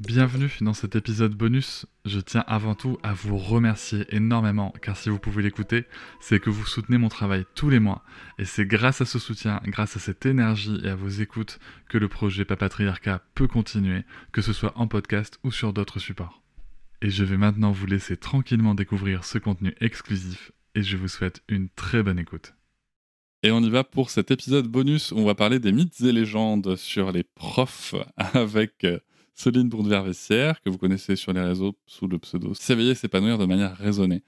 Bienvenue dans cet épisode bonus. Je tiens avant tout à vous remercier énormément car si vous pouvez l'écouter, c'est que vous soutenez mon travail tous les mois et c'est grâce à ce soutien, grâce à cette énergie et à vos écoutes que le projet Papatriarcat peut continuer, que ce soit en podcast ou sur d'autres supports. Et je vais maintenant vous laisser tranquillement découvrir ce contenu exclusif et je vous souhaite une très bonne écoute. Et on y va pour cet épisode bonus où on va parler des mythes et légendes sur les profs avec euh, Céline Bourdevert-Vessière, que vous connaissez sur les réseaux sous le pseudo S'éveiller, s'épanouir de manière raisonnée.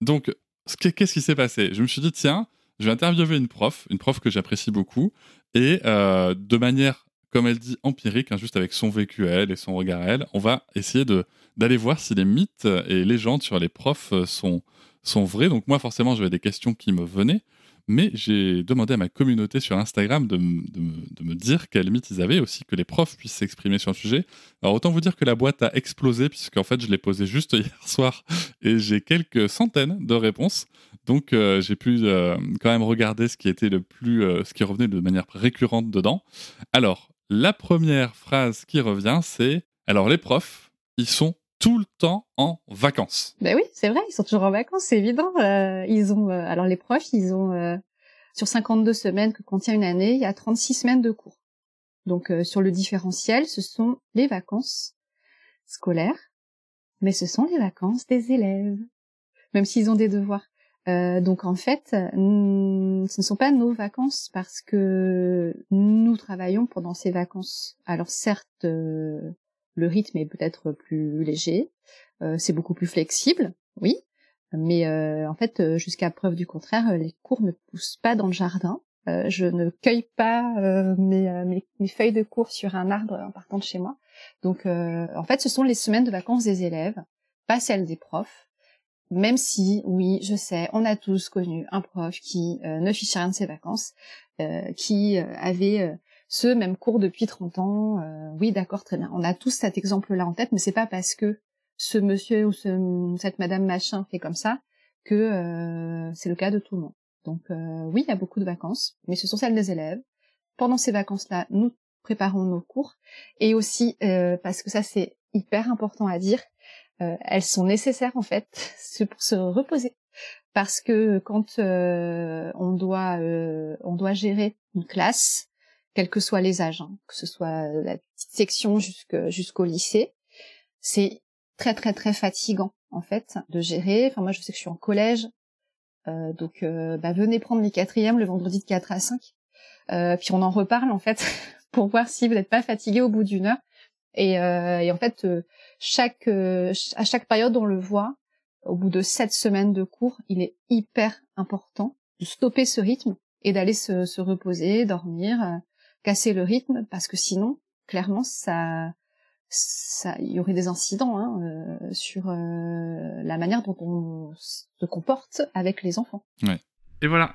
Donc, qu'est-ce qui s'est passé? Je me suis dit, tiens, je vais interviewer une prof, une prof que j'apprécie beaucoup, et euh, de manière, comme elle dit, empirique, hein, juste avec son vécu elle et son regard elle, on va essayer d'aller voir si les mythes et légendes sur les profs sont, sont vrais. Donc moi, forcément, j'avais des questions qui me venaient mais j'ai demandé à ma communauté sur Instagram de, me dire quels mythes ils avaient, aussi que les profs puissent s'exprimer sur le sujet. Alors autant vous dire que la boîte a explosé, puisqu'en fait je l'ai posée juste hier soir, et j'ai quelques centaines de réponses. Donc euh, j'ai pu euh, quand même regarder ce qui était le plus, euh, ce qui revenait de manière récurrente dedans. Alors, la première phrase qui revient, c'est alors les profs, ils sont tout le temps en vacances. Ben oui, c'est vrai, ils sont toujours en vacances, c'est évident. Euh, ils ont, euh, alors les profs, ils ont euh, sur 52 semaines que contient une année, il y a 36 semaines de cours. Donc sur le différentiel, ce sont les vacances scolaires, mais ce sont les vacances des élèves, même s'ils ont des devoirs. donc en fait, ce ne sont pas nos vacances parce que nous travaillons pendant ces vacances. Alors certes, le rythme est peut-être plus léger, euh, c'est beaucoup plus flexible, oui, mais euh, en fait, euh, jusqu'à preuve du contraire, les cours ne poussent pas dans le jardin. je ne cueille pas mes, mes, feuilles de cours sur un arbre en partant de chez moi. Donc, en fait, ce sont les semaines de vacances des élèves, pas celles des profs. Même si, oui, je sais, on a tous connu un prof qui ne fichait rien de ses vacances, qui avait ce même cours depuis 30 ans. Euh, oui, d'accord, très bien. On a tous cet exemple-là en tête, mais c'est pas parce que ce monsieur ou cette madame machin fait comme ça que euh, c'est le cas de tout le monde. Donc euh, oui, il y a beaucoup de vacances, mais ce sont celles des élèves. Pendant ces vacances-là, nous préparons nos cours et aussi parce que ça c'est hyper important à dire, elles sont nécessaires en fait pour se reposer parce que quand on doit on doit gérer une classe quels que soient les âges, hein, que ce soit la petite section jusqu'au lycée. C'est très très très fatigant en fait de gérer. Enfin moi je sais que je suis en collège, euh, donc euh, bah, venez prendre les quatrièmes le vendredi de 4 à 5. Euh, puis on en reparle en fait pour voir si vous n'êtes pas fatigué au bout d'une heure. Et, et, en fait chaque à chaque période on le voit. Au bout de sept semaines de cours, il est hyper important de stopper ce rythme et d'aller se, se, reposer, dormir, casser le rythme parce que sinon, clairement, ça, ça, il y aurait des incidents hein, euh, sur euh, la manière dont on se comporte avec les enfants. Et voilà,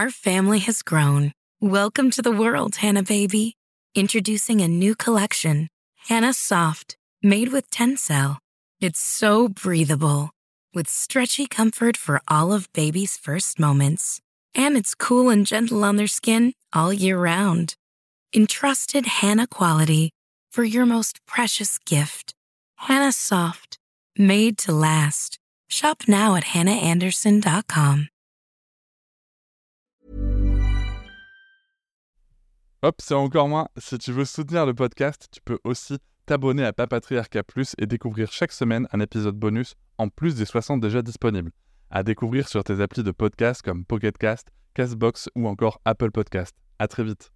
Our family has grown. Welcome to the world, Hannah Baby. Introducing a new collection, Hannah Soft, made with Tencel. It's so breathable, with stretchy comfort for all of baby's first moments. And it's cool and gentle on their skin all year round. Entrusted Hannah quality for your most precious gift. Hannah Soft, made to last. Shop now at hannahanderson.com. Hop, c'est encore moins. Si tu veux soutenir le podcast, tu peux aussi t'abonner à Papatriarca Plus et découvrir chaque semaine un épisode bonus en plus des 60 déjà disponibles. À découvrir sur tes applis de podcast comme Pocketcast, Castbox ou encore Apple Podcast. À très vite.